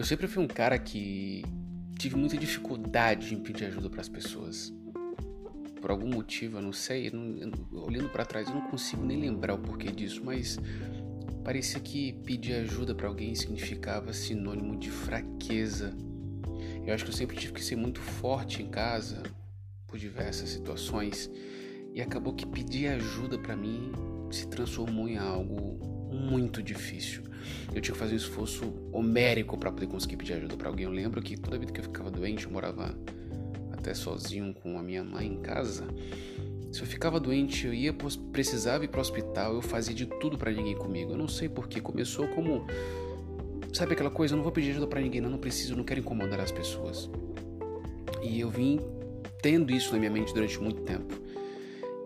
Eu sempre fui um cara que tive muita dificuldade em pedir ajuda para as pessoas. Por algum motivo, eu não sei, eu não, eu, olhando para trás eu não consigo nem lembrar o porquê disso, mas parecia que pedir ajuda para alguém significava sinônimo de fraqueza. Eu acho que eu sempre tive que ser muito forte em casa por diversas situações e acabou que pedir ajuda para mim se transformou em algo muito difícil. Eu tinha que fazer um esforço homérico para poder conseguir pedir ajuda para alguém. Eu lembro que toda vez que eu ficava doente, eu morava até sozinho com a minha mãe em casa. Se eu ficava doente, eu ia precisava ir para o hospital, eu fazia de tudo para ninguém comigo. Eu não sei porque começou como sabe aquela coisa, eu não vou pedir ajuda para ninguém, não, não preciso, não quero incomodar as pessoas. E eu vim tendo isso na minha mente durante muito tempo.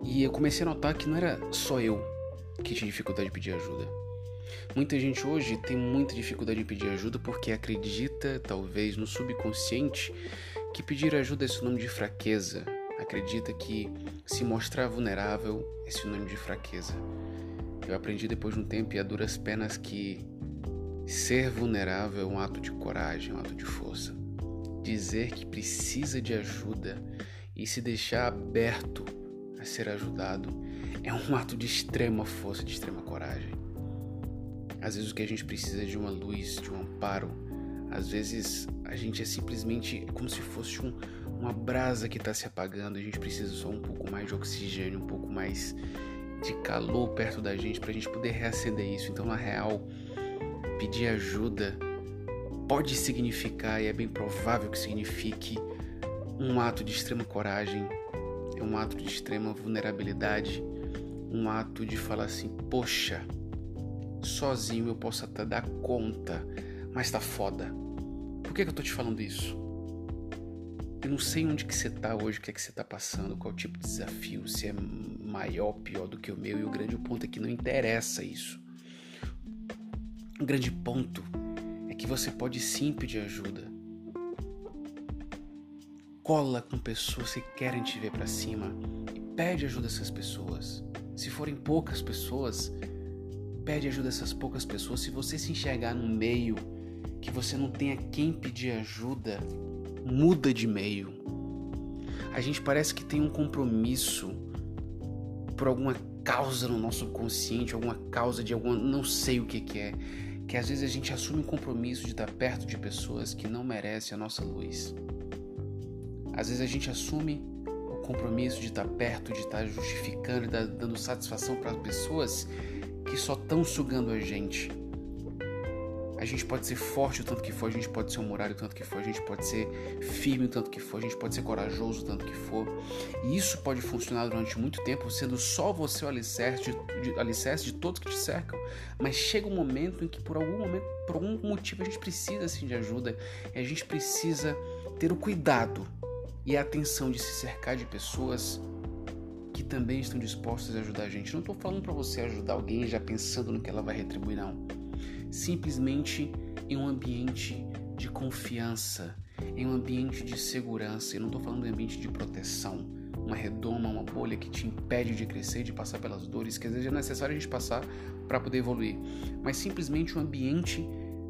E eu comecei a notar que não era só eu que tinha dificuldade de pedir ajuda. Muita gente hoje tem muita dificuldade em pedir ajuda porque acredita, talvez no subconsciente, que pedir ajuda é sinônimo de fraqueza. Acredita que se mostrar vulnerável é sinônimo de fraqueza. Eu aprendi depois de um tempo e a duras penas que ser vulnerável é um ato de coragem, um ato de força. Dizer que precisa de ajuda e se deixar aberto a ser ajudado é um ato de extrema força, de extrema coragem. Às vezes o que a gente precisa é de uma luz, de um amparo. Às vezes a gente é simplesmente como se fosse um, uma brasa que está se apagando. A gente precisa só um pouco mais de oxigênio, um pouco mais de calor perto da gente para a gente poder reacender isso. Então, na real, pedir ajuda pode significar, e é bem provável que signifique, um ato de extrema coragem, é um ato de extrema vulnerabilidade, um ato de falar assim: poxa, sozinho eu posso até dar conta, mas tá foda. Por que, que eu tô te falando isso? Eu não sei onde que você tá hoje, o que é que você tá passando, qual tipo de desafio, se é maior, pior do que o meu, e o grande ponto é que não interessa isso. O grande ponto é que você pode sim pedir ajuda. Cola com pessoas que querem te ver para cima e pede ajuda a essas pessoas. Se forem poucas pessoas, pede ajuda a essas poucas pessoas. Se você se enxergar num meio que você não tenha quem pedir ajuda, muda de meio. A gente parece que tem um compromisso por alguma causa no nosso consciente, alguma causa de alguma, não sei o que, que é, que às vezes a gente assume um compromisso de estar perto de pessoas que não merecem a nossa luz. Às vezes a gente assume compromisso de estar perto, de estar justificando e dando satisfação para pessoas que só estão sugando a gente. A gente pode ser forte o tanto que for, a gente pode ser humorário o tanto que for, a gente pode ser firme o tanto que for, a gente pode ser corajoso o tanto que for. E isso pode funcionar durante muito tempo, sendo só você o alicerce de, de, alicerce de todos que te cercam. Mas chega um momento em que, por algum momento, por algum motivo, a gente precisa assim, de ajuda e a gente precisa ter o cuidado e a atenção de se cercar de pessoas que também estão dispostas a ajudar a gente. Não estou falando para você ajudar alguém já pensando no que ela vai retribuir, não. Simplesmente em um ambiente de confiança, em um ambiente de segurança. Eu não estou falando de ambiente de proteção, uma redoma, uma bolha que te impede de crescer, de passar pelas dores que às vezes é necessário a gente passar para poder evoluir, mas simplesmente um ambiente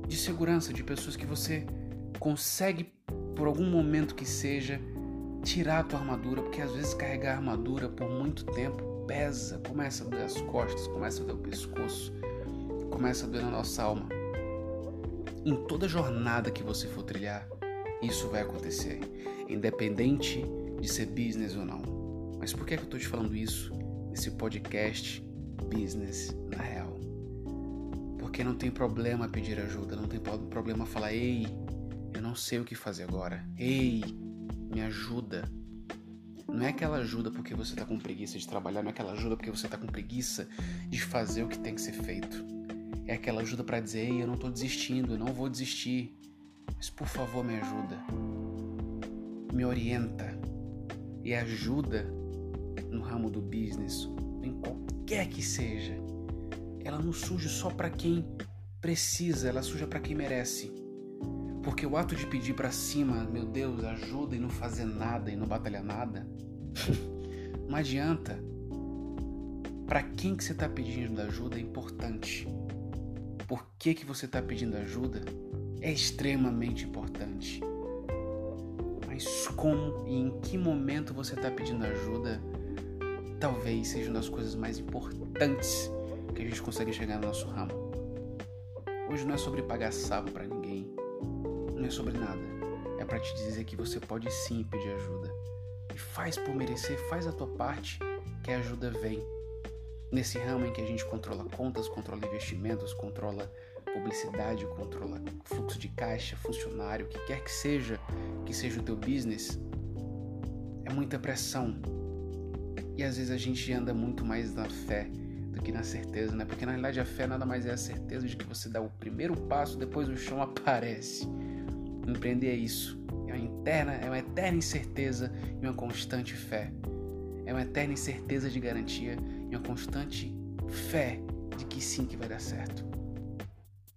de segurança, de pessoas que você consegue, por algum momento que seja, tirar a tua armadura, porque às vezes carregar a armadura por muito tempo pesa, começa a doer as costas, começa a doer o pescoço, começa a doer na nossa alma. Em toda jornada que você for trilhar, isso vai acontecer, independente de ser business ou não. Mas por que, é que eu estou te falando isso nesse podcast Business na Real? Porque não tem problema pedir ajuda, não tem problema falar, ei, eu não sei o que fazer agora. Ei, me ajuda. Não é aquela ajuda porque você está com preguiça de trabalhar, não é aquela ajuda porque você está com preguiça de fazer o que tem que ser feito. É aquela ajuda para dizer: Ei, eu não estou desistindo, eu não vou desistir. Mas por favor, me ajuda. Me orienta. E ajuda no ramo do business, em qualquer que seja. Ela não surge só para quem precisa, ela surge para quem merece. Porque o ato de pedir para cima, meu Deus, ajuda e não fazer nada e não batalhar nada, não adianta. Para quem que você está pedindo ajuda é importante. Por que que você está pedindo ajuda é extremamente importante. Mas como e em que momento você está pedindo ajuda, talvez seja uma das coisas mais importantes que a gente consegue chegar no nosso ramo. Hoje não é sobre pagar salvo para ninguém, não é sobre nada. É para te dizer que você pode sim pedir ajuda. E faz por merecer, faz a tua parte, que a ajuda vem. Nesse ramo em que a gente controla contas, controla investimentos, controla publicidade, controla fluxo de caixa, funcionário, o que quer que seja, que seja o teu business, é muita pressão. E às vezes a gente anda muito mais na fé do que na certeza, né? Porque na realidade a fé nada mais é a certeza de que você dá o primeiro passo, depois o chão aparece. Empreender é isso. É uma, interna, é uma eterna incerteza e uma constante fé. É uma eterna incerteza de garantia e uma constante fé de que sim que vai dar certo.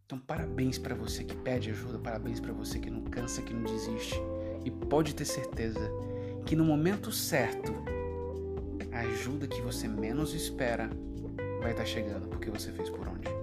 Então, parabéns para você que pede ajuda, parabéns para você que não cansa, que não desiste. E pode ter certeza que no momento certo, a ajuda que você menos espera vai estar chegando porque você fez por onde.